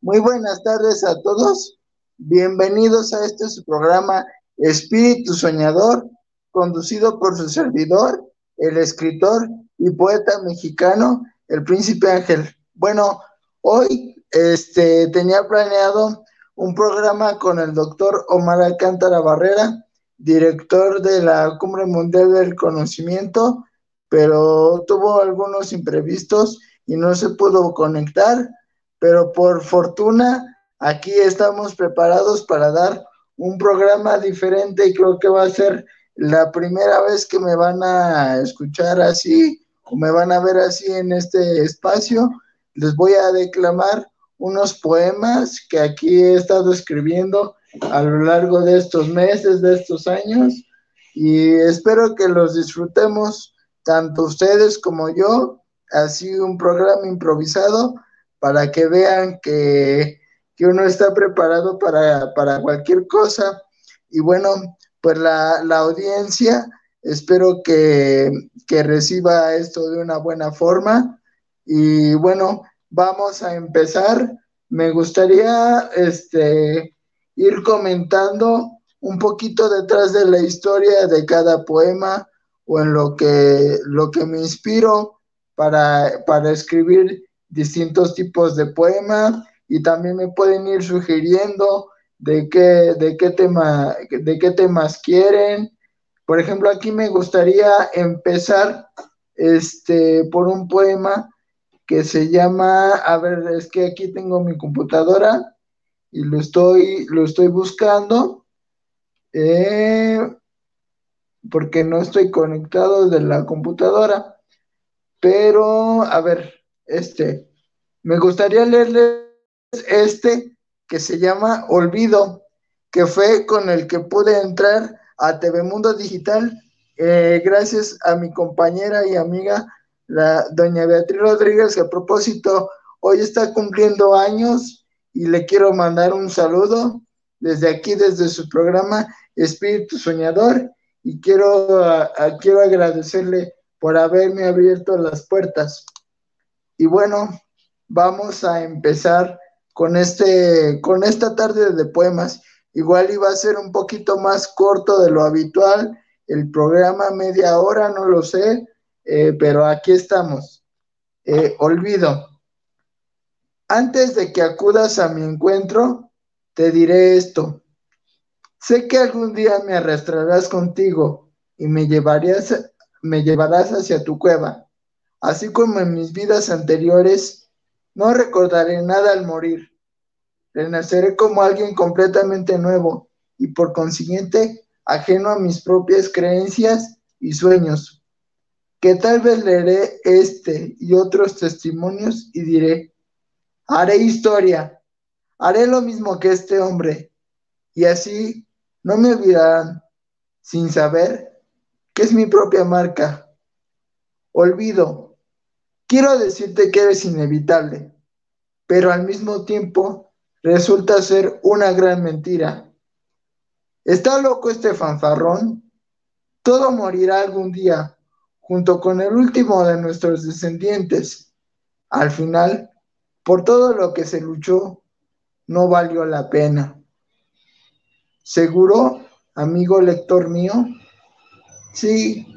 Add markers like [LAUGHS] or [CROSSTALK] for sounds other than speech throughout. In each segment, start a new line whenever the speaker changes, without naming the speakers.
Muy buenas tardes a todos. Bienvenidos a este programa Espíritu Soñador, conducido por su servidor, el escritor y poeta mexicano, el Príncipe Ángel. Bueno, hoy este, tenía planeado un programa con el doctor Omar Alcántara Barrera, director de la Cumbre Mundial del Conocimiento, pero tuvo algunos imprevistos y no se pudo conectar, pero por fortuna aquí estamos preparados para dar un programa diferente y creo que va a ser la primera vez que me van a escuchar así o me van a ver así en este espacio. Les voy a declamar unos poemas que aquí he estado escribiendo a lo largo de estos meses, de estos años, y espero que los disfrutemos tanto ustedes como yo, así un programa improvisado para que vean que, uno está preparado para, cualquier cosa. Y bueno, pues la, audiencia espero que, que, reciba esto de una buena forma. Y bueno, vamos a empezar. Me gustaría este, ir comentando un poquito detrás de la historia de cada poema o en lo que, lo que me inspiro para, para escribir distintos tipos de poemas y también me pueden ir sugiriendo de qué, de qué, tema, de qué temas quieren. Por ejemplo, aquí me gustaría empezar este, por un poema que se llama, a ver, es que aquí tengo mi computadora y lo estoy, lo estoy buscando. Eh, porque no estoy conectado de la computadora. Pero, a ver, este, me gustaría leerles este que se llama Olvido, que fue con el que pude entrar a TV Mundo Digital, eh, gracias a mi compañera y amiga, la doña Beatriz Rodríguez, que a propósito hoy está cumpliendo años y le quiero mandar un saludo desde aquí, desde su programa Espíritu Soñador y quiero, quiero agradecerle por haberme abierto las puertas. Y bueno, vamos a empezar con, este, con esta tarde de poemas. Igual iba a ser un poquito más corto de lo habitual, el programa media hora, no lo sé, eh, pero aquí estamos. Eh, olvido. Antes de que acudas a mi encuentro, te diré esto. Sé que algún día me arrastrarás contigo y me, me llevarás hacia tu cueva. Así como en mis vidas anteriores, no recordaré nada al morir. Renaceré como alguien completamente nuevo y por consiguiente ajeno a mis propias creencias y sueños, que tal vez leeré este y otros testimonios y diré, haré historia, haré lo mismo que este hombre, y así no me olvidarán sin saber que es mi propia marca. Olvido. Quiero decirte que eres inevitable, pero al mismo tiempo resulta ser una gran mentira. ¿Está loco este fanfarrón? Todo morirá algún día, junto con el último de nuestros descendientes. Al final, por todo lo que se luchó, no valió la pena. ¿Seguro, amigo lector mío? Sí,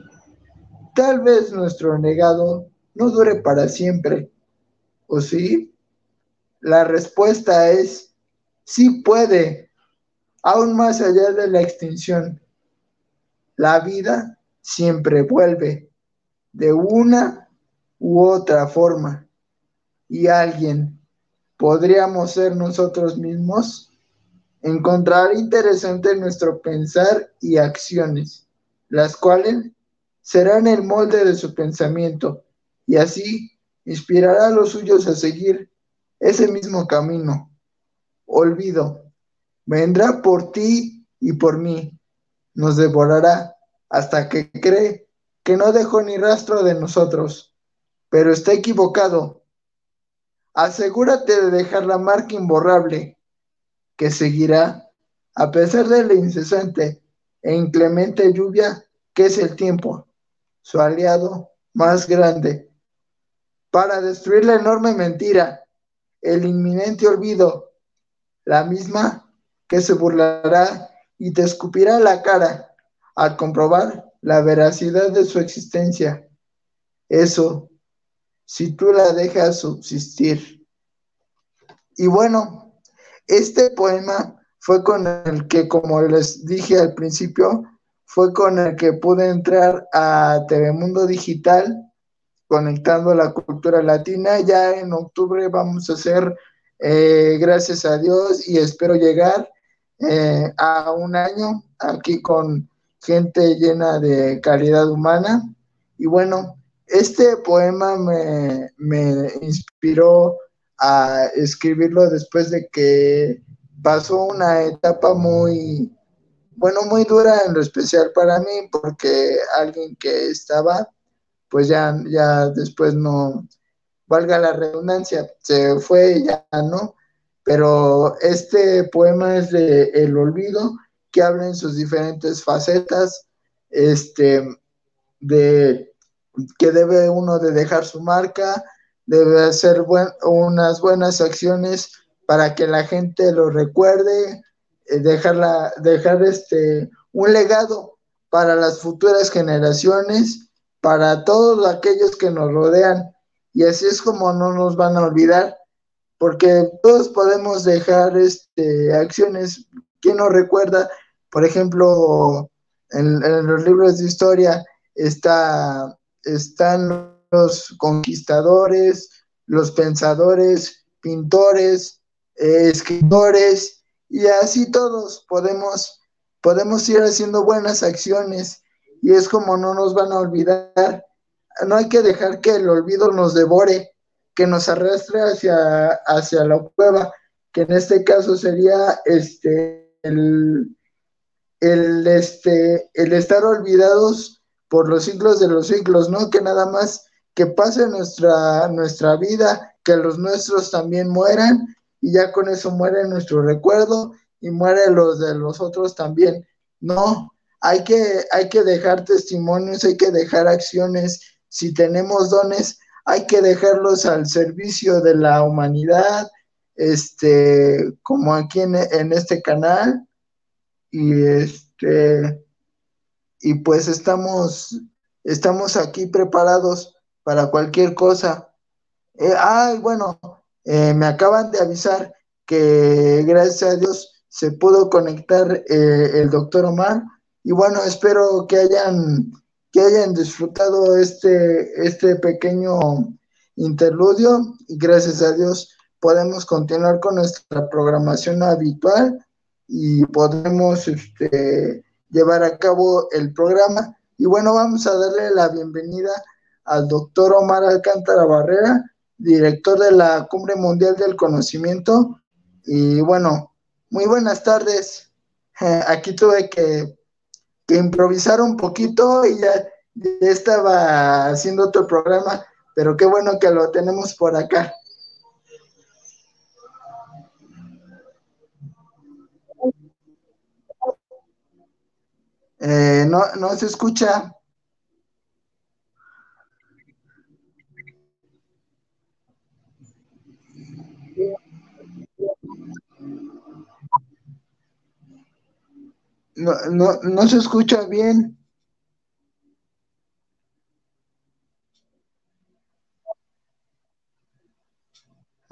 tal vez nuestro negado no dure para siempre. ¿O sí? La respuesta es sí puede, aún más allá de la extinción. La vida siempre vuelve de una u otra forma. Y alguien, ¿podríamos ser nosotros mismos? encontrar interesante nuestro pensar y acciones, las cuales serán el molde de su pensamiento y así inspirará a los suyos a seguir ese mismo camino. Olvido, vendrá por ti y por mí, nos devorará hasta que cree que no dejó ni rastro de nosotros, pero está equivocado. Asegúrate de dejar la marca imborrable que seguirá a pesar de la incesante e inclemente lluvia que es el tiempo, su aliado más grande, para destruir la enorme mentira, el inminente olvido, la misma que se burlará y te escupirá la cara al comprobar la veracidad de su existencia. Eso, si tú la dejas subsistir. Y bueno, este poema fue con el que, como les dije al principio, fue con el que pude entrar a Telemundo Digital conectando la cultura latina. Ya en octubre vamos a hacer, eh, gracias a Dios, y espero llegar eh, a un año aquí con gente llena de calidad humana. Y bueno, este poema me, me inspiró a escribirlo después de que pasó una etapa muy, bueno, muy dura en lo especial para mí, porque alguien que estaba, pues ya, ya después no, valga la redundancia, se fue, ya no, pero este poema es de El Olvido, que habla en sus diferentes facetas, este, de que debe uno de dejar su marca, debe hacer unas buenas acciones para que la gente lo recuerde, eh, dejarla, dejar este, un legado para las futuras generaciones, para todos aquellos que nos rodean. Y así es como no nos van a olvidar, porque todos podemos dejar este, acciones. ¿Quién nos recuerda? Por ejemplo, en, los libros de historia está, están los conquistadores, los pensadores, pintores, escritores, y así todos podemos, podemos ir haciendo buenas acciones y es como no nos van a olvidar. No hay que dejar que el olvido nos devore, que nos arrastre hacia, hacia la cueva, que en este caso sería este, el, el, este, el estar olvidados por los siglos de los siglos, ¿no? Que nada más que pase nuestra, nuestra vida, que los nuestros también mueran y ya con eso muere nuestro recuerdo y muere los de los otros también. No, hay que, hay que dejar testimonios, hay que dejar acciones. Si tenemos dones, hay que dejarlos al servicio de la humanidad, este, como aquí en, este canal. Y este, y pues estamos, estamos aquí preparados para cualquier cosa. Eh, ay, bueno, eh, me acaban de avisar que gracias a Dios se pudo conectar eh, el doctor Omar y bueno, espero que hayan, que hayan disfrutado este, este pequeño interludio y gracias a Dios podemos continuar con nuestra programación habitual y podemos este, llevar a cabo el programa. Y bueno, vamos a darle la bienvenida al doctor Omar Alcántara Barrera, director de la Cumbre Mundial del Conocimiento. Y bueno, muy buenas tardes. [LAUGHS] Aquí tuve que, improvisar un poquito y ya, estaba haciendo otro programa, pero qué bueno que lo tenemos por acá. Eh, no, no se escucha. No, no, no se escucha bien.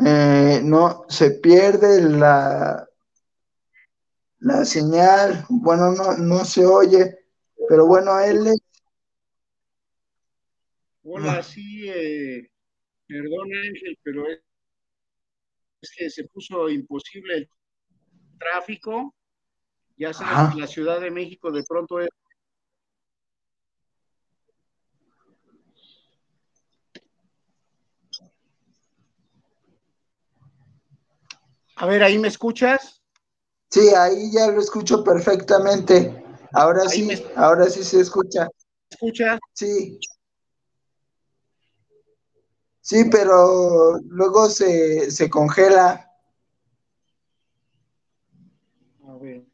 Eh, no, se pierde la, la señal. Bueno, no, no se oye, pero bueno, él
Hola, sí, eh, perdón Ángel, pero es, que se puso imposible el tráfico ya sabes, la Ciudad de México de pronto es... A ver, ¿ahí me escuchas?
Sí, ahí ya lo escucho perfectamente. Ahora sí, ahora sí se escucha.
¿Escucha?
Sí. Sí, pero luego se, se congela.
A ver.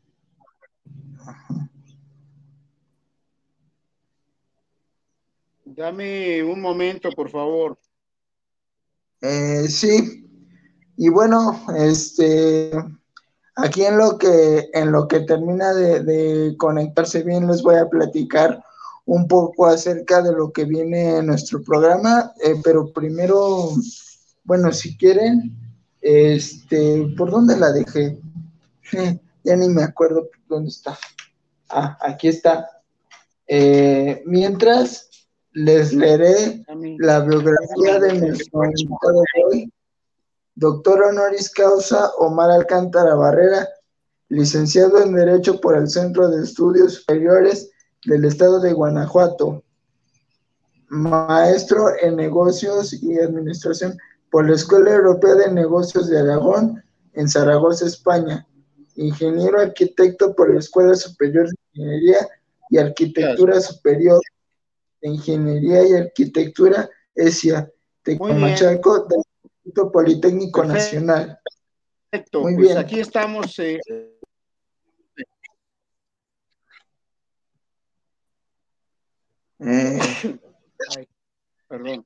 Dame un momento, por favor.
Eh, sí, Y bueno, este, aquí en lo que, en lo que termina de, conectarse bien, les voy a platicar un poco acerca de lo que viene en nuestro programa, eh, pero primero, bueno, si quieren, este, ¿por dónde la dejé? [LAUGHS] ya ni me acuerdo dónde está. Ah, aquí está. Eh, mientras les leeré la biografía de nuestro invitado de hoy, doctor honoris causa Omar Alcántara Barrera, licenciado en Derecho por el Centro de Estudios Superiores del Estado de Guanajuato, maestro en Negocios y Administración por la Escuela Europea de Negocios de Aragón en Zaragoza, España, ingeniero arquitecto por la Escuela Superior de Ingeniería y Arquitectura Superior de Ingeniería y Arquitectura ESIA, Tecamachalco del Instituto Politécnico Nacional.
Perfecto, Muy pues bien. aquí estamos. Eh, eh. perdón.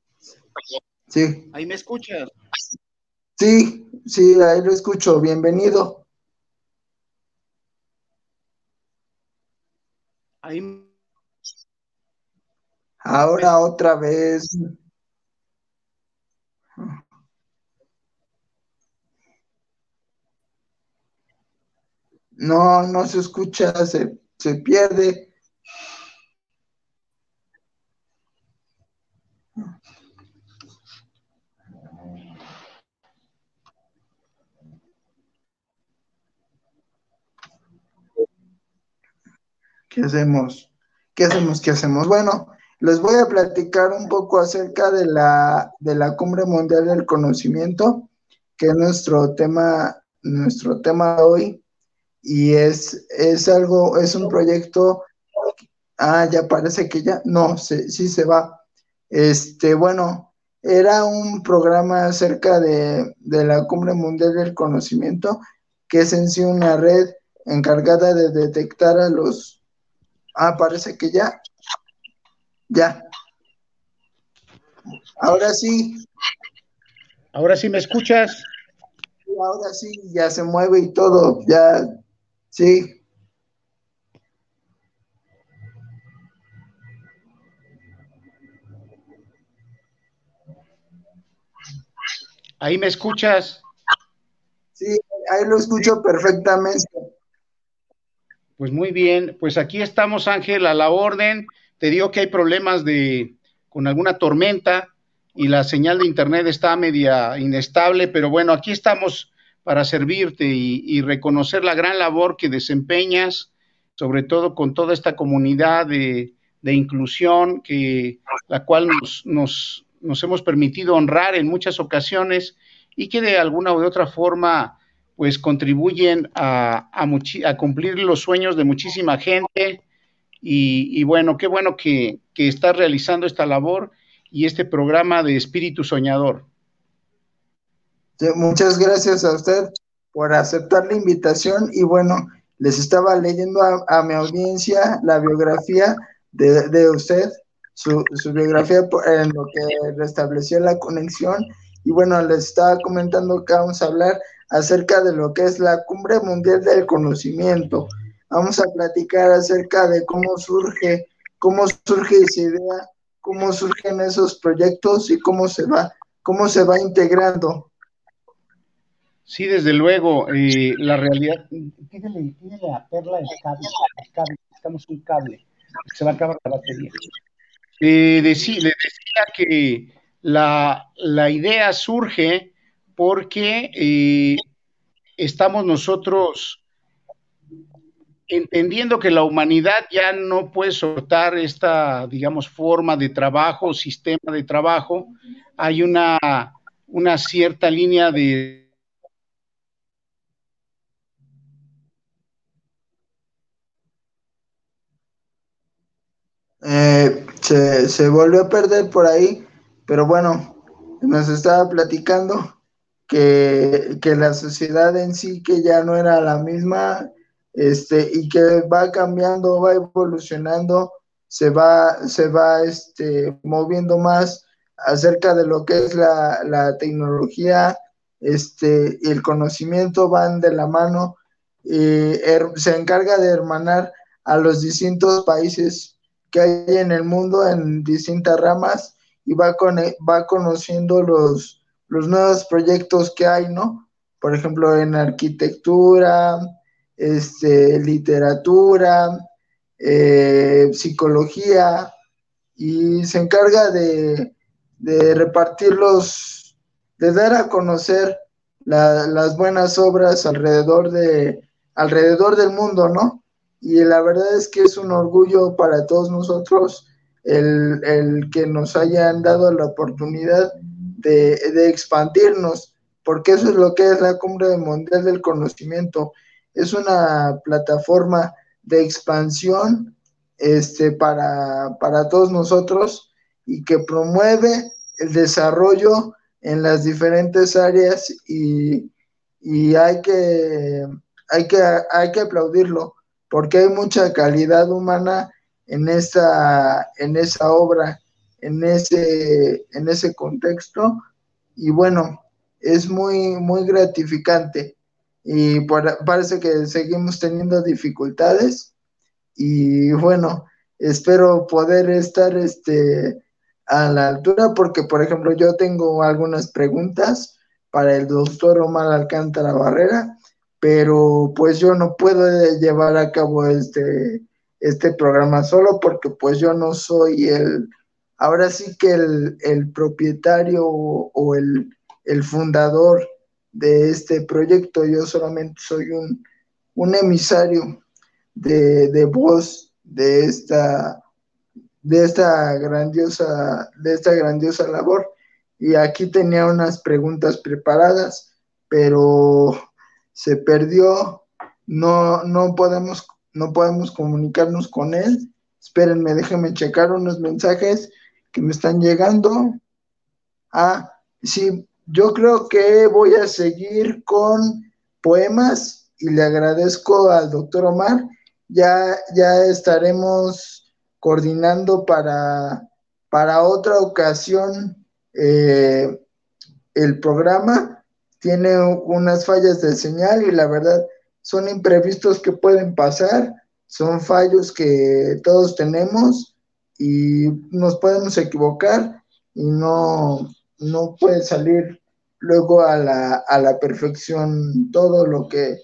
Sí.
¿Ahí me escuchas?
Sí, sí, ahí lo escucho. Bienvenido. Ahora otra vez. No, no se escucha, se, se pierde. ¿Qué hacemos? ¿Qué hacemos? ¿Qué hacemos? Bueno, les voy a platicar un poco acerca de la, de la Cumbre Mundial del Conocimiento, que es nuestro tema, nuestro tema hoy. Y es, es algo, es un proyecto. Ah, ya parece que ya. No, sí, sí se va. Este, bueno, era un programa acerca de, de la Cumbre Mundial del Conocimiento, que es en sí una red encargada de detectar a los Ah, parece que ya. Ya. Ahora sí.
Ahora sí me escuchas.
Ahora sí, ya se mueve y todo, ya, sí.
Ahí me escuchas.
Sí, ahí lo escucho perfectamente.
Pues muy bien, pues aquí estamos Ángel a la orden. Te digo que hay problemas de con alguna tormenta y la señal de internet está media inestable, pero bueno, aquí estamos para servirte y, reconocer la gran labor que desempeñas, sobre todo con toda esta comunidad de, inclusión que la cual nos, nos, hemos permitido honrar en muchas ocasiones y que de alguna u de otra forma pues contribuyen a, a, cumplir los sueños de muchísima gente. Y, bueno, qué bueno que, que estás realizando esta labor y este programa de Espíritu Soñador.
muchas gracias a usted por aceptar la invitación y bueno, les estaba leyendo a, mi audiencia la biografía de, usted, su, su, biografía en lo que restableció la conexión y bueno, les estaba comentando que vamos a hablar acerca de lo que es la Cumbre Mundial del Conocimiento. Vamos a platicar acerca de cómo surge, cómo surge esa idea, cómo surgen esos proyectos y cómo se va, cómo se va integrando.
Sí, desde luego, eh, la realidad. Pídele, pídele a Perla el cable, el cable, necesitamos un cable, se va a acabar la batería. Eh, le decía que la, la idea surge porque eh, estamos nosotros entendiendo que la humanidad ya no puede soltar esta, digamos, forma de trabajo, sistema de trabajo, hay una, una cierta línea de...
Eh, se, se volvió a perder por ahí, pero bueno, nos estaba platicando que, la sociedad en sí que ya no era la misma este, y que va cambiando, va evolucionando, se va, se va este, moviendo más acerca de lo que es la, tecnología, este, y el conocimiento van de la mano, y se encarga de hermanar a los distintos países que hay en el mundo en distintas ramas y va, con, va conociendo los, los nuevos proyectos que hay, ¿no? Por ejemplo, en arquitectura, este, literatura, eh, psicología, y se encarga de, de repartirlos, de dar a conocer las buenas obras alrededor, de, alrededor del mundo, ¿no? Y la verdad es que es un orgullo para todos nosotros el, el que nos hayan dado la oportunidad de, de, expandirnos, porque eso es lo que es la Cumbre Mundial del Conocimiento. Es una plataforma de expansión este, para, para todos nosotros y que promueve el desarrollo en las diferentes áreas y, y hay, que, hay, que, hay que aplaudirlo porque hay mucha calidad humana en esa, en esa obra, en ese, en ese contexto. Y bueno, es muy, muy gratificante y parece que seguimos teniendo dificultades. Y bueno, espero poder estar este, a la altura porque, por ejemplo, yo tengo algunas preguntas para el doctor Omar Alcántara Barrera, pero pues yo no puedo llevar a cabo este, este programa solo porque pues yo no soy el, ahora sí que el, el propietario o, el, el, fundador de este proyecto, yo solamente soy un, un emisario de, de voz de esta de esta grandiosa, de esta grandiosa labor. Y aquí tenía unas preguntas preparadas, pero se perdió, no, no podemos, no podemos comunicarnos con él. Espérenme, déjenme checar unos mensajes que me están llegando. Ah, sí, yo creo que voy a seguir con poemas y le agradezco al doctor Omar. Ya, ya estaremos coordinando para, para otra ocasión eh, el programa. Tiene unas fallas de señal y la verdad son imprevistos que pueden pasar, son fallos que todos tenemos y nos podemos equivocar y no, no puede salir luego a la, a la perfección todo lo que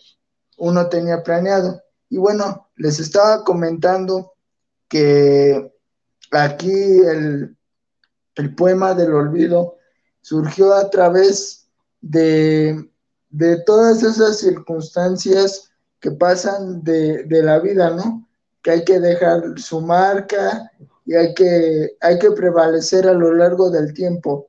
uno tenía planeado. Y bueno, les estaba comentando que aquí el, poema del olvido surgió a través de, todas esas circunstancias que pasan de, la vida, ¿no? Que hay que dejar su marca y hay que, hay que prevalecer a lo largo del tiempo.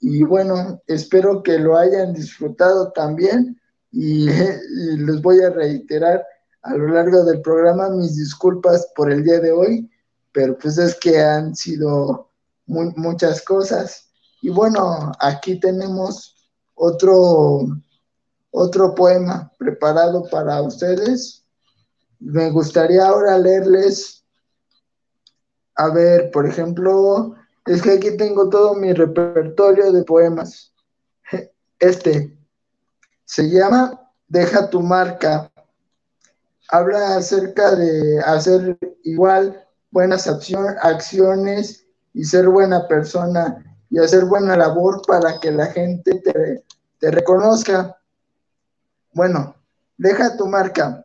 Y bueno, espero que lo hayan disfrutado también [LAUGHS] y les voy a reiterar a lo largo del programa mis disculpas por el día de hoy, pero pues es que han sido muchas cosas. Y bueno, aquí tenemos otro, otro poema preparado para ustedes. Me gustaría ahora leerles, a ver, por ejemplo, es que aquí tengo todo mi repertorio de poemas. Este se llama Deja tu marca habla acerca de hacer igual buenas acciones y ser buena persona y hacer buena labor para que la gente te, te reconozca. Bueno, deja tu marca,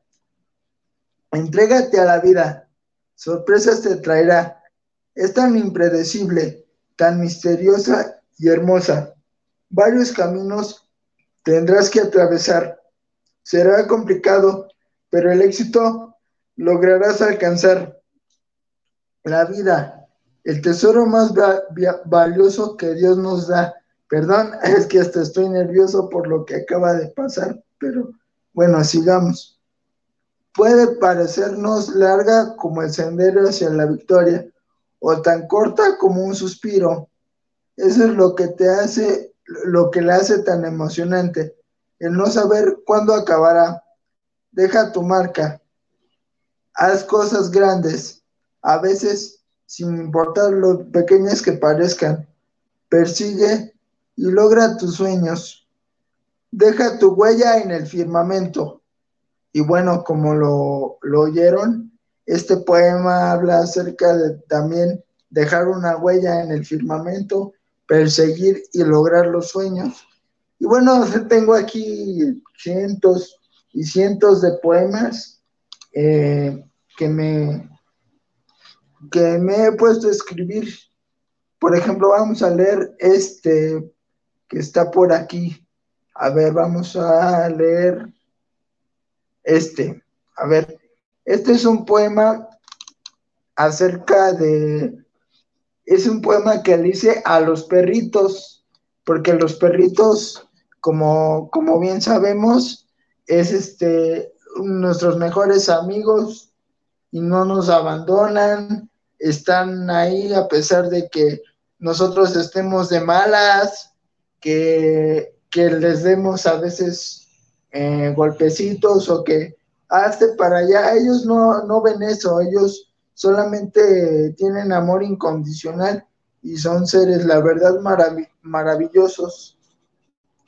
entrégate a la vida, sorpresas te traerá. Es tan impredecible, tan misteriosa y hermosa. Varios caminos tendrás que atravesar. Será complicado, pero el éxito lograrás alcanzar. La vida, el tesoro más valioso que Dios nos da. Perdón, [LAUGHS] es que hasta estoy nervioso por lo que acaba de pasar, pero bueno, sigamos. Puede parecernos larga como el sendero hacia la victoria o tan corta como un suspiro. Eso es lo que te hace, lo que le hace tan emocionante, el no saber cuándo acabará deja tu marca, haz cosas grandes, a veces sin importar lo pequeñas que parezcan, persigue y logra tus sueños. deja tu huella en el firmamento. Y bueno, como lo, lo oyeron, este poema habla acerca de también dejar una huella en el firmamento, perseguir y lograr los sueños. Y bueno, [LAUGHS] tengo aquí cientos y cientos de poemas eh, que, me, que me he puesto a escribir. Por ejemplo, vamos a leer este que está por aquí. A ver, vamos a leer este. A ver, este es un poema acerca de... Es un poema que le hice a los perritos, porque los perritos como, como bien sabemos, es este, nuestros mejores amigos y no nos abandonan, están ahí a pesar de que nosotros estemos de malas, que, les demos a veces eh, golpecitos o que hazte para allá, ellos no, no ven eso, ellos solamente tienen amor incondicional y son seres, la verdad, maravillosos.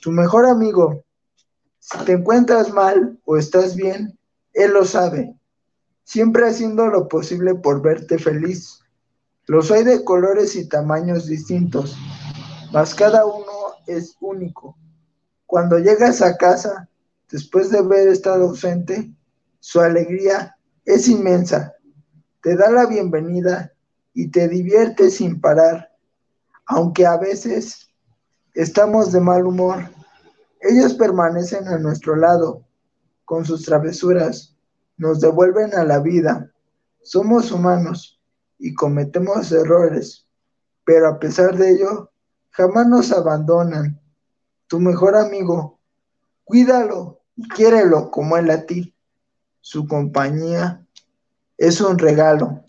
Tu mejor amigo, si te encuentras mal o estás bien, él lo sabe, siempre haciendo lo posible por verte feliz. Los hay de colores y tamaños distintos, mas cada uno es único. Cuando llegas a casa, después de haber estado ausente, su alegría es inmensa. Te da la bienvenida y te divierte sin parar, aunque a veces estamos de mal humor ellos permanecen a nuestro lado, con sus travesuras, nos devuelven a la vida. Somos humanos y cometemos errores, pero a pesar de ello, jamás nos abandonan. Tu mejor amigo, cuídalo y quiérelo como él a ti. Su compañía es un regalo.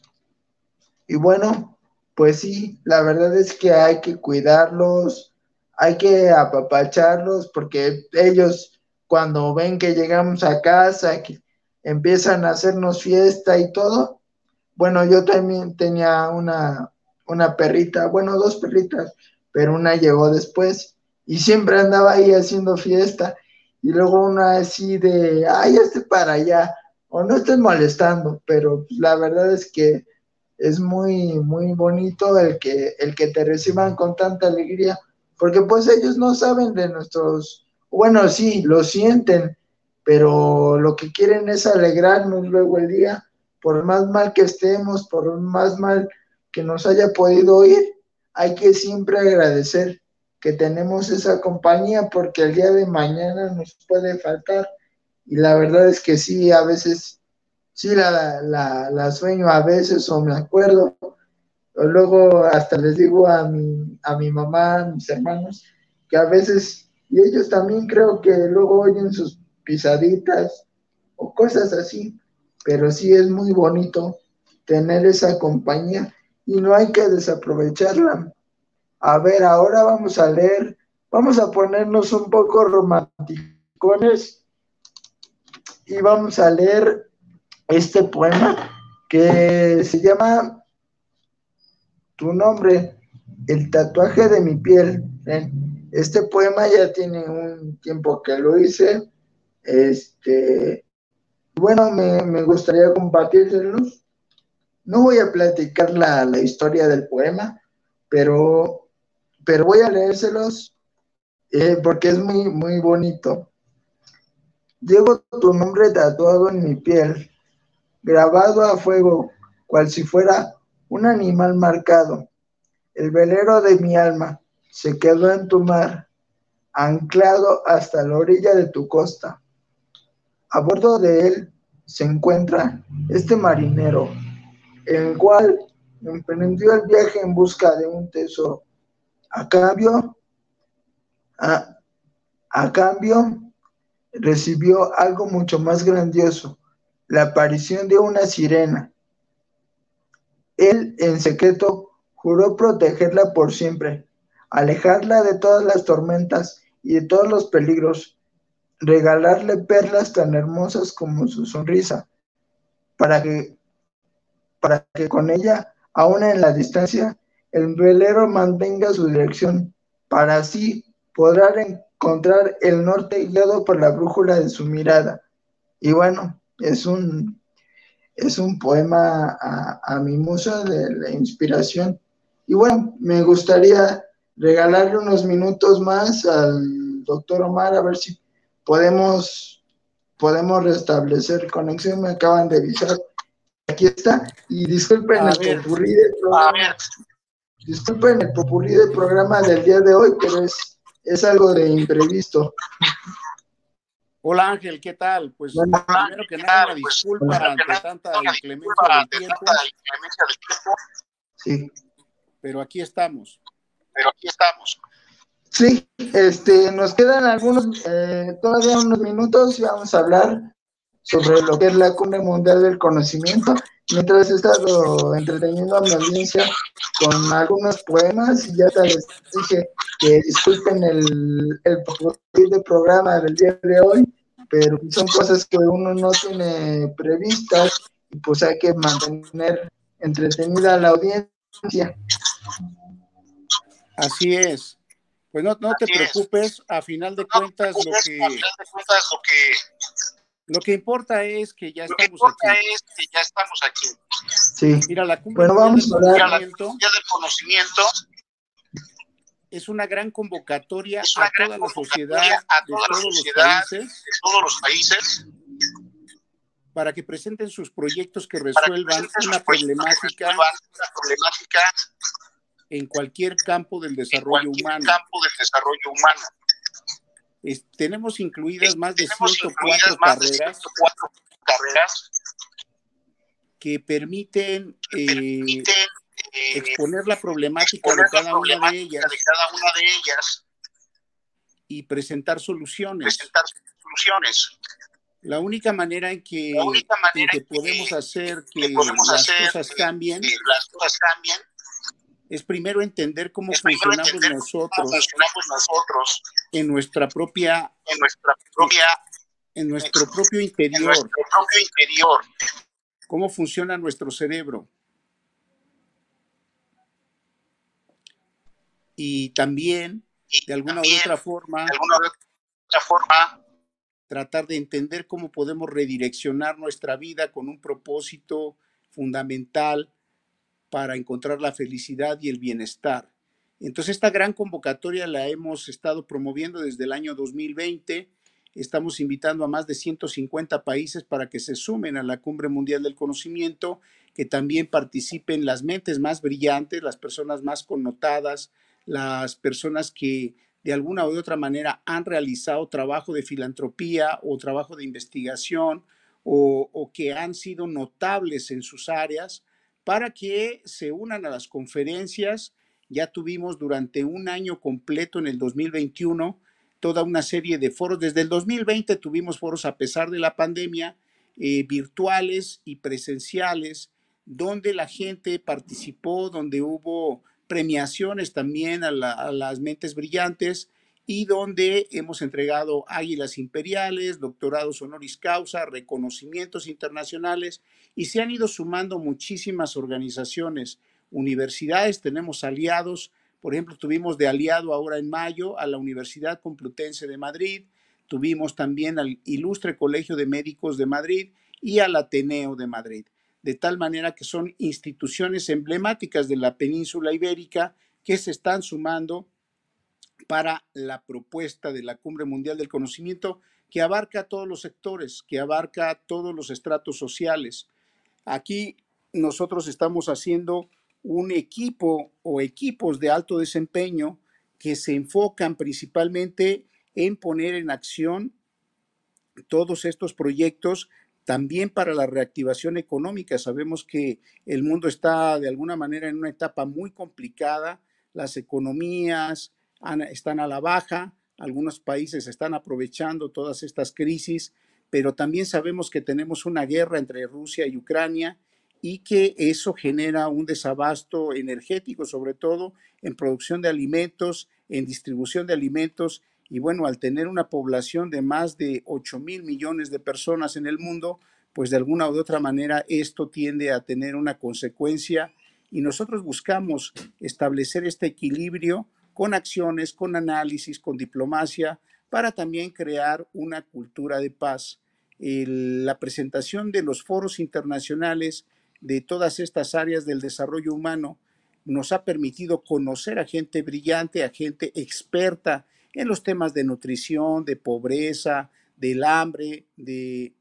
Y bueno, pues sí, la verdad es que hay que cuidarlos, hay que apapacharlos porque ellos cuando ven que llegamos a casa, que empiezan a hacernos fiesta y todo, bueno, yo también tenía una, una perrita, bueno, dos perritas, pero una llegó después y siempre andaba ahí haciendo fiesta y luego una así de, ay, este para allá, no estés molestando, pero la verdad es que es muy, muy bonito el que, el que te reciban con tanta alegría porque pues ellos no saben de nuestros, bueno, sí, lo sienten, pero lo que quieren es alegrarnos luego el día, por más mal que estemos, por más mal que nos haya podido ir, hay que siempre agradecer que tenemos esa compañía porque el día de mañana nos puede faltar. Y la verdad es que sí, a veces, sí la, la, sueño a veces o me acuerdo, luego hasta les digo a mi, a mi mamá, a mis hermanos, que a veces, y ellos también creo que luego oyen sus pisaditas o cosas así, pero sí es muy bonito tener esa compañía y no hay que desaprovecharla. A ver, ahora vamos a leer, vamos a ponernos un poco romanticones y vamos a leer este poema que se llama tu nombre, el tatuaje de mi piel. Este poema ya tiene un tiempo que lo hice. Este, bueno, me, gustaría compartírselos. No voy a platicar la, historia del poema, pero, pero voy a leérselos eh, porque es muy, muy bonito. Llevo tu nombre tatuado en mi piel, grabado a fuego, cual si fuera un animal marcado. El velero de mi alma se quedó en tu mar, anclado hasta la orilla de tu costa. A bordo de él se encuentra este marinero, el cual emprendió el viaje en busca de un tesoro. A cambio, a, a cambio, recibió algo mucho más grandioso, la aparición de una sirena. Él en secreto juró protegerla por siempre, alejarla de todas las tormentas y de todos los peligros, regalarle perlas tan hermosas como su sonrisa, para que, para que con ella, aún en la distancia, el velero mantenga su dirección, para así poder, encontrar el norte guiado por la brújula de su mirada. Y bueno, es un, es un poema a, a mi musa de la inspiración. Y bueno, me gustaría regalarle unos minutos más al doctor Omar a ver si podemos, podemos restablecer conexión. Me acaban de avisar. Aquí está. Y disculpen el popurrí del programa. Disculpen el popurrí del programa del día de hoy, pero es, es algo de imprevisto.
Hola Ángel, ¿qué tal? Pues primero que nada, una pues, disculpa ante tanta inclemencia del tiempo. Sí. Pero aquí estamos.
Pero aquí estamos.
Sí, este, nos quedan algunos, eh, todavía unos minutos y vamos a hablar sobre lo que es la Cumbre Mundial del Conocimiento. Mientras he estado entreteniendo a mi audiencia con algunos poemas y ya te les dije que disculpen el, el programa del día de hoy, pero son cosas que uno no tiene previstas y pues hay que mantener entretenida a la audiencia.
Así es. Pues no, no te preocupes, a final de cuentas lo que, lo que importa es que ya estamos aquí.
Es que ya estamos aquí.
Sí.
Mira, la cumbre
bueno, vamos a
hablar. del conocimiento
es una gran convocatoria a toda la sociedad, de, todos los países,
de todos los países
para que presenten sus proyectos que resuelvan una problemática,
una problemática
en cualquier campo del desarrollo humano.
Campo del desarrollo humano.
Tenemos incluidas más de 104 carreras,
carreras
que permiten, eh, eh, exponer la problemática de, cada una de ellas,
de cada una de ellas
y presentar soluciones.
Presentar soluciones.
La única manera en que, en que podemos hacer que, las, cosas cambien,
las cosas cambien
es primero entender cómo, funcionamos, nosotros,
nosotros
en nuestra propia
en nuestra propia
en nuestro propio interior,
en nuestro propio interior.
cómo funciona nuestro cerebro y también de alguna u otra forma
de alguna u otra forma
tratar de entender cómo podemos redireccionar nuestra vida con un propósito fundamental para encontrar la felicidad y el bienestar. Entonces, esta gran convocatoria la hemos estado promoviendo desde el año 2020. Estamos invitando a más de 150 países para que se sumen a la Cumbre Mundial del Conocimiento, que también participen las mentes más brillantes, las personas más connotadas, las personas que de alguna u otra manera han realizado trabajo de filantropía o trabajo de investigación o, o que han sido notables en sus áreas para que se unan a las conferencias. Ya tuvimos durante un año completo en el 2021 toda una serie de foros. Desde el 2020 tuvimos foros a pesar de la pandemia, eh, virtuales y presenciales, donde la gente participó, donde hubo premiaciones también a, a las mentes brillantes y donde hemos entregado águilas imperiales, doctorados honoris causa, reconocimientos internacionales y se han ido sumando muchísimas organizaciones, universidades, tenemos aliados, por ejemplo, tuvimos de aliado ahora en mayo a la Universidad Complutense de Madrid, tuvimos también al Ilustre Colegio de Médicos de Madrid y al Ateneo de Madrid, de tal manera que son instituciones emblemáticas de la península ibérica que se están sumando para la propuesta de la Cumbre Mundial del Conocimiento que abarca todos los sectores, que abarca todos los estratos sociales, Aquí nosotros estamos haciendo un equipo o equipos de alto desempeño que se enfocan principalmente en poner en acción todos estos proyectos también para la reactivación económica. Sabemos que el mundo está de alguna manera en una etapa muy complicada, las economías están a la baja, algunos países están aprovechando todas estas crisis pero también sabemos que tenemos una guerra entre Rusia y Ucrania y que eso genera un desabasto energético, sobre todo en producción de alimentos, en distribución de alimentos. Y bueno, al tener una población de más de 8 mil millones de personas en el mundo, pues de alguna u otra manera esto tiende a tener una consecuencia y nosotros buscamos establecer este equilibrio con acciones, con análisis, con diplomacia, para también crear una cultura de paz. la presentación de los foros internacionales de todas estas áreas del desarrollo humano nos ha permitido conocer a gente brillante, a gente experta en los temas de nutrición, de pobreza, del hambre, de,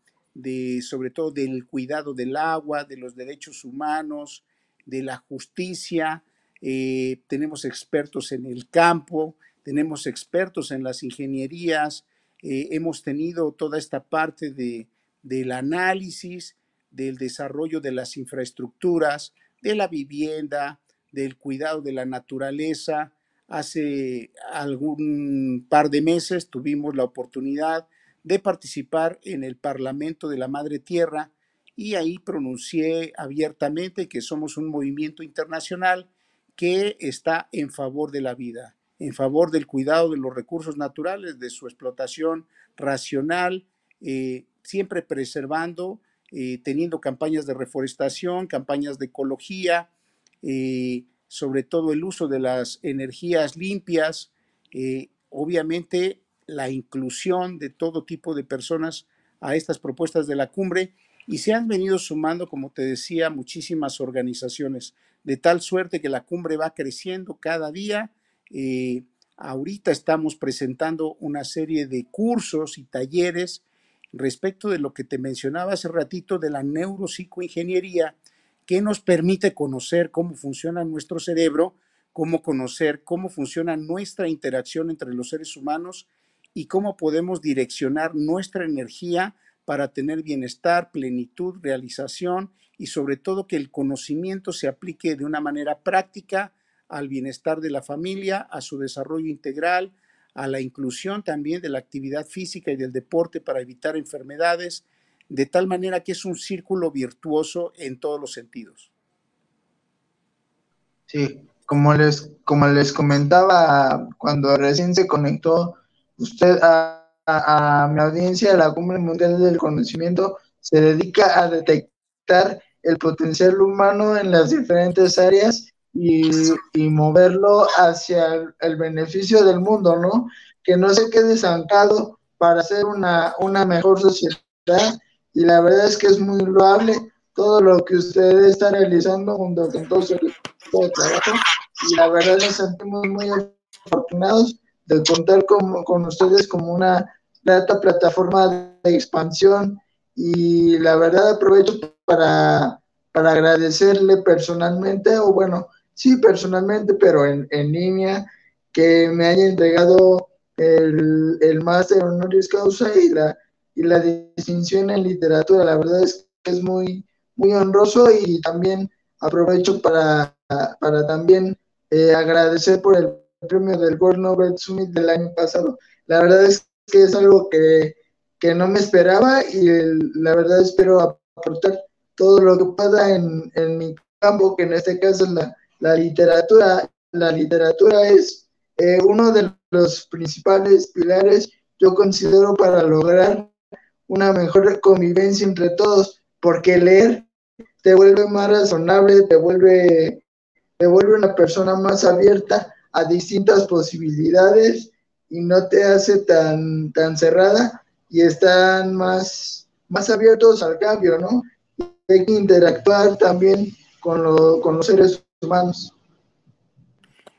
sobre todo del cuidado del agua, de los derechos humanos, de la justicia, eh, tenemos expertos en el campo, tenemos expertos en las ingenierías, eh, hemos tenido toda esta parte de, del análisis, del desarrollo de las infraestructuras, de la vivienda, del cuidado de la naturaleza. Hace algún par de meses tuvimos la oportunidad de participar en el Parlamento de la Madre Tierra y ahí pronuncié abiertamente que somos un movimiento internacional que está en favor de la vida, en favor del cuidado de los recursos naturales, de su explotación racional, eh, siempre preservando, eh, teniendo campañas de reforestación, campañas de ecología, eh, sobre todo el uso de las energías limpias, obviamente la inclusión de todo tipo de personas a estas propuestas de la cumbre y se han venido sumando, como te decía, muchísimas organizaciones, de tal suerte que la cumbre va creciendo cada día. Eh, ahorita estamos presentando una serie de cursos y talleres respecto de lo que te mencionaba hace ratito de la neuropsicoingeniería, que nos permite conocer cómo funciona nuestro cerebro, cómo conocer cómo funciona nuestra interacción entre los seres humanos y cómo podemos direccionar nuestra energía para tener bienestar, plenitud, realización y sobre todo que el conocimiento se aplique de una manera práctica al bienestar de la familia, a su desarrollo integral, a la inclusión también de la actividad física y del deporte para evitar enfermedades, de tal manera que es un círculo virtuoso en todos los sentidos.
Sí, como les, como les comentaba cuando recién se conectó usted a, a, mi audiencia, la Cumbre Mundial del Conocimiento se dedica a detectar el potencial humano en las diferentes áreas y, moverlo hacia el, beneficio del mundo, ¿no? Que no se quede estancado para hacer una, una mejor sociedad. Y la verdad es que es muy loable todo lo que usted está realizando junto con todo su equipo de trabajo. Y la verdad nos sentimos muy afortunados de contar con, con ustedes como una data plataforma de expansión y la verdad aprovecho para, para agradecerle personalmente, o bueno, sí personalmente, pero en, en línea, que me haya entregado el, el máster honoris causa y la, y la distinción en literatura. La verdad es que es muy, muy honroso y también aprovecho para, para también eh, agradecer por el premio del World Nobel Summit del año pasado. La verdad es que es algo que, no me esperaba y la verdad espero aportar todo lo que pueda en, mi campo, que en este caso es la, literatura. La literatura es eh, uno de los principales pilares, yo considero, para lograr una mejor convivencia entre todos, porque leer te vuelve más razonable, te vuelve, te vuelve una persona más abierta a distintas posibilidades y no te hace tan, tan cerrada y están más, más abiertos al cambio, ¿no? hay que interactuar también con, con los seres humanos.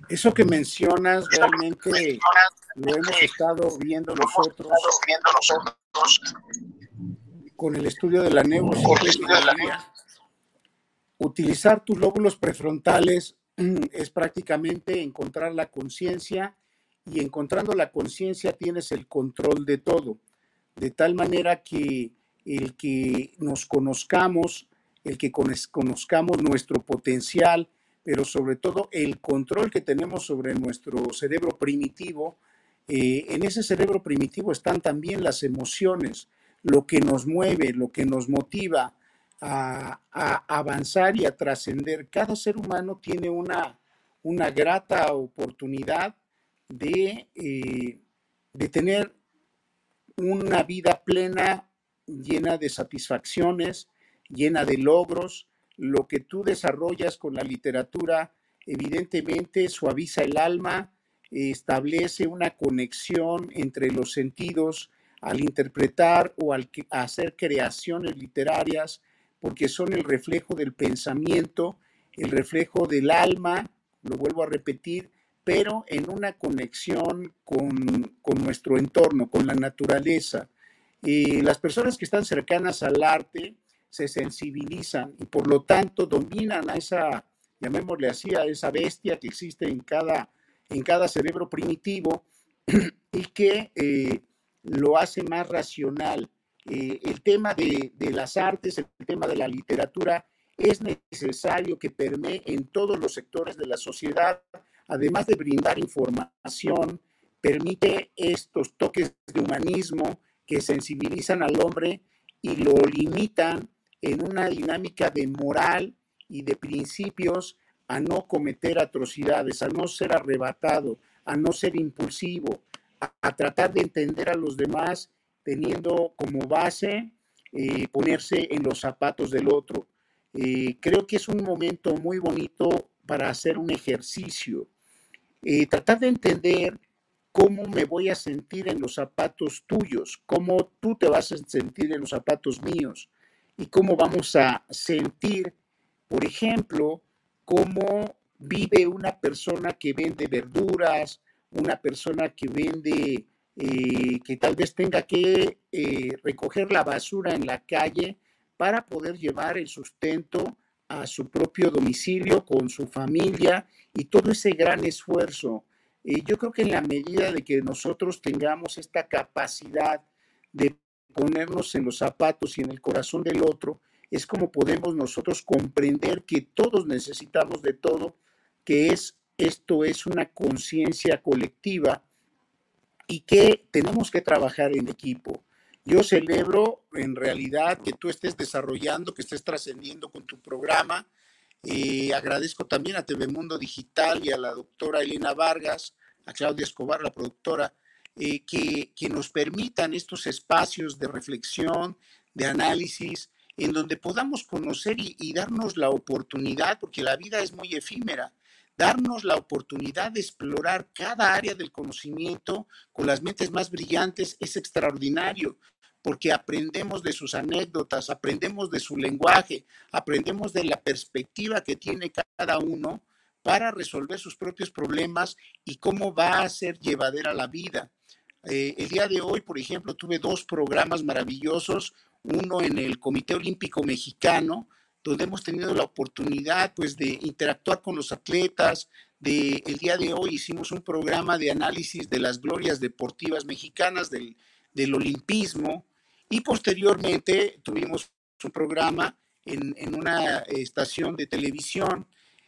Eso que mencionas realmente lo hemos estado viendo nosotros con el estudio de la neurociencia. Utilizar tus lóbulos prefrontales es prácticamente encontrar la conciencia y encontrando la conciencia tienes el control de todo, de tal manera que el que nos conozcamos, el que conozcamos nuestro potencial, pero sobre todo el control que tenemos sobre nuestro cerebro primitivo, eh, en ese cerebro primitivo están también las emociones, lo que nos mueve, lo que nos motiva, a, avanzar y a trascender. Cada ser humano tiene una, una grata oportunidad de, eh, de tener una vida plena, llena de satisfacciones, llena de logros. Lo que tú desarrollas con la literatura, evidentemente, suaviza el alma, establece una conexión entre los sentidos al interpretar o al hacer creaciones literarias, porque son el reflejo del pensamiento, el reflejo del alma, lo vuelvo a repetir, pero en una conexión con, nuestro entorno, con la naturaleza. Y las personas que están cercanas al arte se sensibilizan y por lo tanto dominan a esa, llamémosle así, a esa bestia que existe en cada, en cada cerebro primitivo [CLEARS THROAT] y que eh, lo hace más racional. Eh, el tema de, las artes, el tema de la literatura, es necesario que permee en todos los sectores de la sociedad, además de brindar información, permite estos toques de humanismo que sensibilizan al hombre y lo limitan en una dinámica de moral y de principios a no cometer atrocidades, a no ser arrebatado, a no ser impulsivo, a, tratar de entender a los demás teniendo como base eh, ponerse en los zapatos del otro. Eh, creo que es un momento muy bonito para hacer un ejercicio, eh, tratar de entender cómo me voy a sentir en los zapatos tuyos, cómo tú te vas a sentir en los zapatos míos y cómo vamos a sentir, por ejemplo, cómo vive una persona que vende verduras, una persona que vende, eh, que tal vez tenga que eh, recoger la basura en la calle para poder llevar el sustento a su propio domicilio con su familia y todo ese gran esfuerzo. Eh, yo creo que en la medida de que nosotros tengamos esta capacidad de ponernos en los zapatos y en el corazón del otro, es como podemos nosotros comprender que todos necesitamos de todo, que es esto es una conciencia colectiva y que tenemos que trabajar en equipo. Yo celebro en realidad que tú estés desarrollando, que estés trascendiendo con tu programa. Eh, agradezco también a TV Mundo Digital y a la doctora Elena Vargas, a Claudia Escobar, la productora, eh, que, que nos permitan estos espacios de reflexión, de análisis, en donde podamos conocer y, darnos la oportunidad, porque la vida es muy efímera, darnos la oportunidad de explorar cada área del conocimiento con las mentes más brillantes es extraordinario, porque aprendemos de sus anécdotas, aprendemos de su lenguaje, aprendemos de la perspectiva que tiene cada uno para resolver sus propios problemas y cómo va a ser llevadera la vida. Eh, el día de hoy, por ejemplo, tuve dos programas maravillosos, uno en el Comité Olímpico Mexicano, donde hemos tenido la oportunidad pues de interactuar con los atletas. De, el día de hoy hicimos un programa de análisis de las glorias deportivas mexicanas del, del olimpismo y posteriormente tuvimos un programa en, en una estación de televisión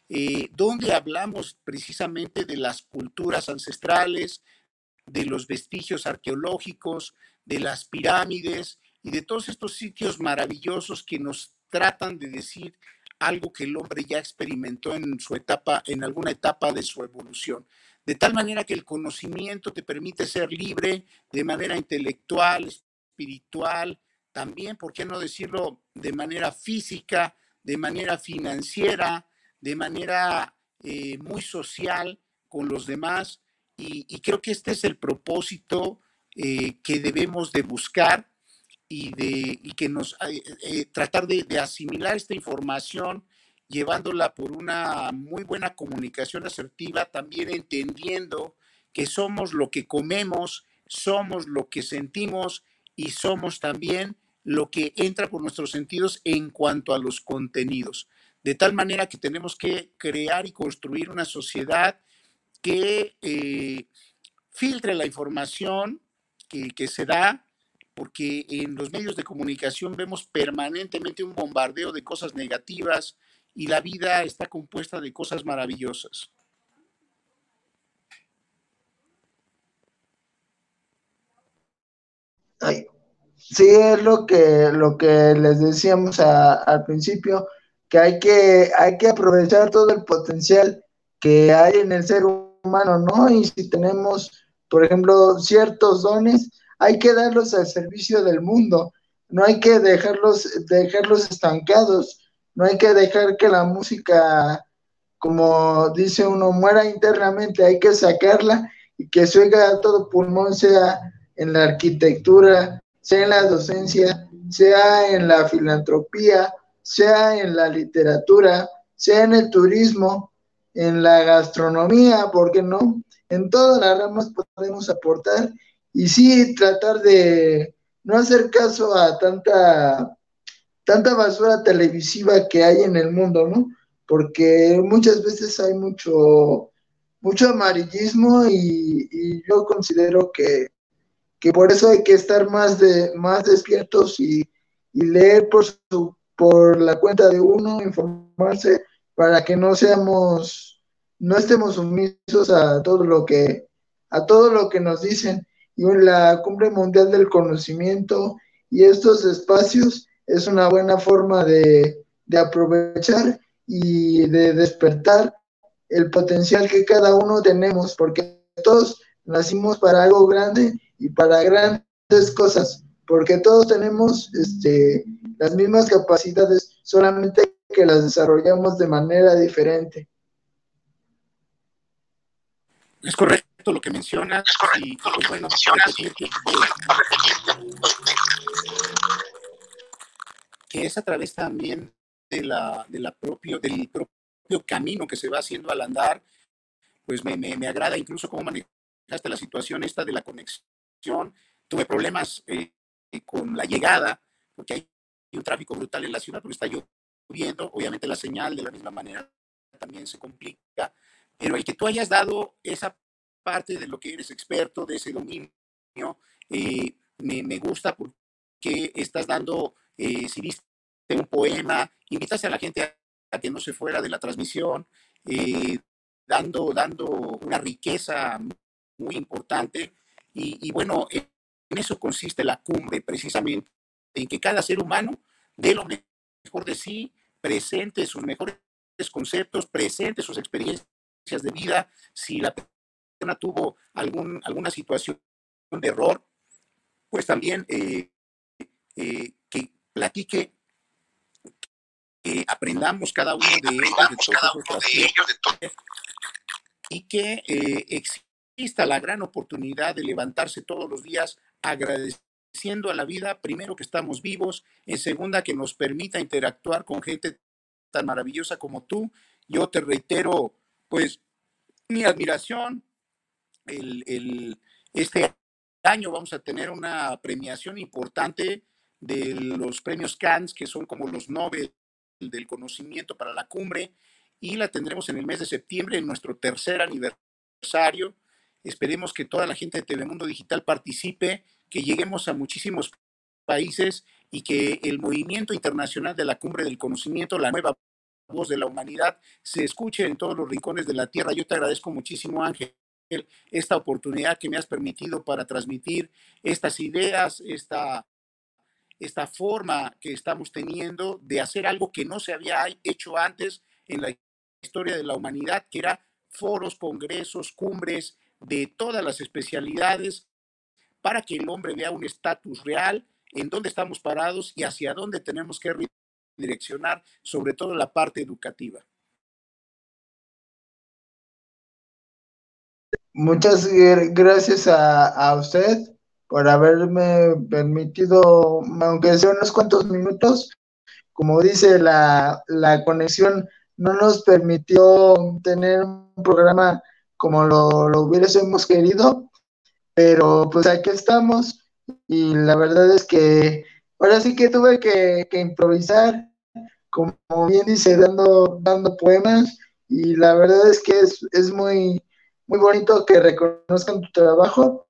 eh, donde hablamos precisamente de las culturas ancestrales, de los vestigios arqueológicos, de las pirámides y de todos estos sitios maravillosos que nos tratan de decir algo que el hombre ya experimentó en su etapa, en alguna etapa de su evolución. De tal manera que el conocimiento te permite ser libre de manera intelectual, espiritual, también, ¿por qué no decirlo de manera física, de manera financiera, de manera eh, muy social con los demás? Y, creo que este es el propósito eh, que debemos de buscar y, de, y que nos eh, eh, tratar de, asimilar esta información llevándola por una muy buena comunicación asertiva, también entendiendo que somos lo que comemos, somos lo que sentimos y somos también lo que entra por nuestros sentidos en cuanto a los contenidos. De tal manera que tenemos que crear y construir una sociedad que eh, filtre la información que, que se da porque en los medios de comunicación vemos permanentemente un bombardeo de cosas negativas y la vida está compuesta de cosas maravillosas.
sí, es lo que, lo que les decíamos al principio, que hay, que hay que aprovechar todo el potencial que hay en el ser humano, ¿no? Y si tenemos, por ejemplo, ciertos dones, hay que darlos al servicio del mundo, no hay que dejarlos, dejarlos estancados, no hay que dejar que la música como dice uno, muera internamente, hay que sacarla y que se oiga a todo pulmón, sea en la arquitectura, sea en la docencia, sea en la filantropía, sea en la literatura, sea en el turismo, en la gastronomía, ¿por qué no? En todas las ramas podemos aportar y sí tratar de no hacer caso a tanta, tanta basura televisiva que hay en el mundo, ¿no? Porque muchas veces hay mucho, mucho amarillismo y, yo considero que, por eso hay que estar más, de, más despiertos y, y leer por, su, por la cuenta de uno, informarse para que no seamos, no estemos sumisos a todo lo que, a todo lo que nos dicen. Y la Cumbre Mundial del Conocimiento y estos espacios es una buena forma de, de aprovechar y de despertar el potencial que cada uno tenemos, porque todos nacimos para algo grande y para grandes cosas, porque todos tenemos este, las mismas capacidades, solamente que las desarrollamos de manera diferente.
Es correcto lo que mencionas. Es correcto lo que pues, mencionas. Que, es a través también de la, de la propio, del propio camino que se va haciendo al andar, pues me, me, me agrada incluso cómo manejaste la situación esta de la conexión. Tuve problemas eh, con la llegada, porque hay un tráfico brutal en la ciudad, porque está lloviendo, obviamente la señal de la misma manera también se complica, pero el que tú hayas dado esa parte de lo que eres experto, de ese dominio, eh, me, me, gusta porque estás dando, eh, si viste un poema, invitas a la gente a, que no se fuera de la transmisión, eh, dando, dando una riqueza muy importante. Y, bueno, en eso consiste la cumbre, precisamente, en que cada ser humano dé lo mejor de sí, presente sus mejores conceptos, presente sus experiencias de vida, si la tuvo algún, alguna situación de error, pues también eh, eh, que platique, que aprendamos cada uno de ellos, y que eh, exista la gran oportunidad de levantarse todos los días agradeciendo a la vida, primero que estamos vivos, en segunda que nos permita interactuar con gente tan maravillosa como tú. Yo te reitero, pues, mi admiración. Este año vamos a tener una premiación importante de los premios Cannes, que son como los Nobel del conocimiento para la cumbre, y la tendremos en el mes de septiembre, en nuestro tercer aniversario. Esperemos que toda la gente de Telemundo Digital participe, que lleguemos a muchísimos países y que el movimiento internacional de la cumbre del conocimiento, la nueva voz de la humanidad se escuche en todos los rincones de la tierra. Yo te agradezco muchísimo, Ángel, esta oportunidad que me has permitido para transmitir estas ideas, esta, esta forma que estamos teniendo de hacer algo que no se había hecho antes en la historia de la humanidad, que era foros, congresos, cumbres de todas las especialidades para que el hombre vea un estatus real en dónde estamos parados y hacia dónde tenemos que direccionar, sobre todo la parte educativa.
Muchas gracias a, usted por haberme permitido, aunque sea unos cuantos minutos, como dice la, la conexión, no nos permitió tener un programa como lo, lo hubiésemos querido, pero pues aquí estamos y la verdad es que ahora sí que tuve que, que improvisar como bien dice, dando, dando poemas y la verdad es que es, es muy, muy bonito que reconozcan tu trabajo.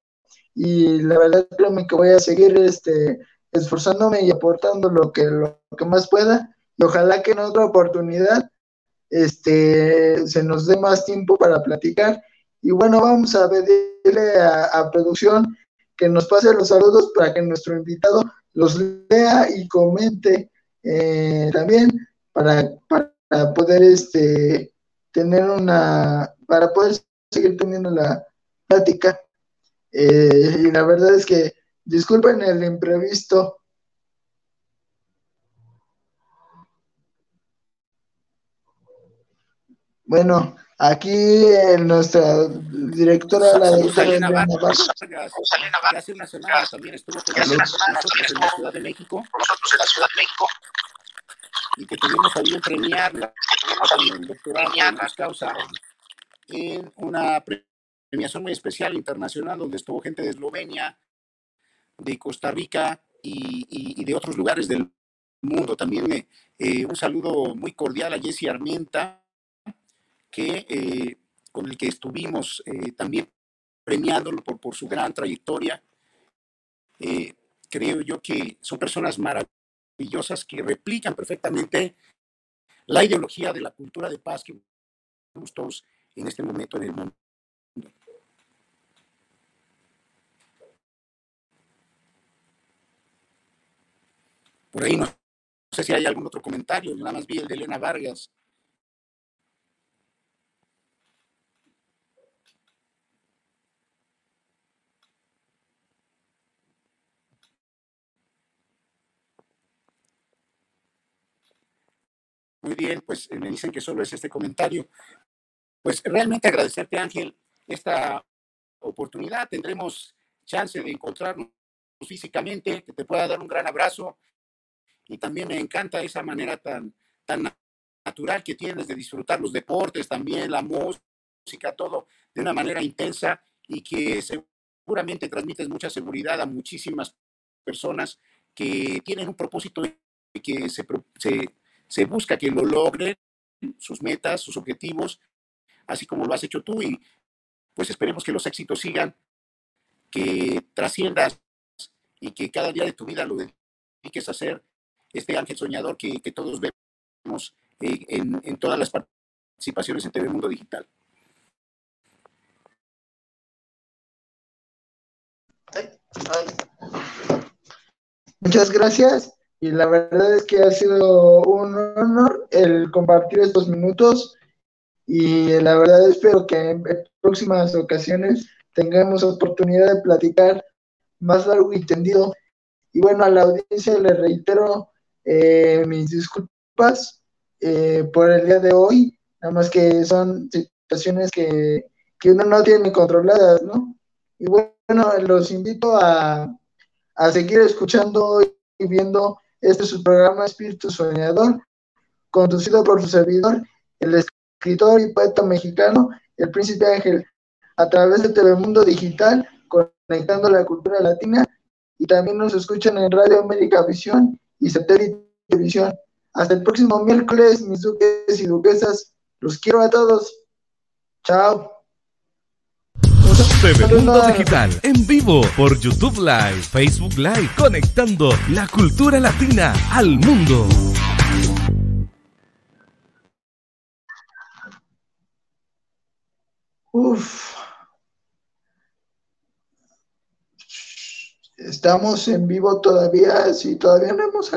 Y la verdad créeme que voy a seguir este, esforzándome y aportando lo que, lo que más pueda. Y ojalá que en otra oportunidad este, se nos dé más tiempo para platicar. Y bueno, vamos a pedirle a, a producción que nos pase los saludos para que nuestro invitado los lea y comente eh, también para, para poder este, tener una, para poder seguir teniendo la plática. Eh, y la verdad es que disculpen el imprevisto. Bueno, aquí nuestra directora, la doctora Elena Vargas,
hace una semana también estuvo con nosotros en la Ciudad de México. Nosotros en la Ciudad de México. Y que tuvimos a bien premiarla en el doctorado en causa en una premiación muy especial internacional donde estuvo gente de Eslovenia, de Costa Rica y, de otros lugares del mundo. También eh, eh, un saludo muy cordial a Jesse Armienta, que, eh, con el que estuvimos también premiándolo por, por, su gran trayectoria. creo yo que son personas maravillosas que replican perfectamente la ideología de la cultura de paz que todos en este momento en el mundo. Por ahí no, sé si hay algún otro comentario, nada más vi el de Elena Vargas. Muy bien, pues eh, me dicen que solo es este comentario. Pues realmente agradecerte, Ángel, esta oportunidad. Tendremos chance de encontrarnos físicamente, que te pueda dar un gran abrazo y también me encanta esa manera tan, tan natural que tienes de disfrutar los deportes, también la música, todo de una manera intensa y que seguramente transmites mucha seguridad a muchísimas personas que tienen un propósito y que se, se, se busca que lo logren, sus metas, sus objetivos, así como lo has hecho tú y pues esperemos que los éxitos sigan, que trasciendas y que cada día de tu vida lo dediques a hacer este ángel soñador que, todos vemos eh, en, todas las participaciones en TV Mundo Digital.
Muchas gracias y la verdad es que ha sido un honor el compartir estos minutos y la verdad espero que en próximas ocasiones tengamos oportunidad de platicar más largo y tendido. Y bueno, a la audiencia le reitero eh, mis disculpas eh, por el día de hoy, nada más que son situaciones que, uno no tiene controladas, ¿no? Y bueno, los invito a, a seguir escuchando y viendo este su programa Espíritu Soñador, conducido por su servidor, el escritor y poeta mexicano, el Príncipe Ángel, a través de Telemundo Digital, conectando la cultura latina, y también nos escuchan en Radio América Visión y Satélite Televisión. Hasta el próximo miércoles, mis duques y duquesas. Los quiero a todos. Chao.
TV Mundo Digital en vivo por YouTube Live, Facebook Live, conectando la cultura latina al mundo.
Uf. Estamos en vivo todavía, si todavía no hemos salido.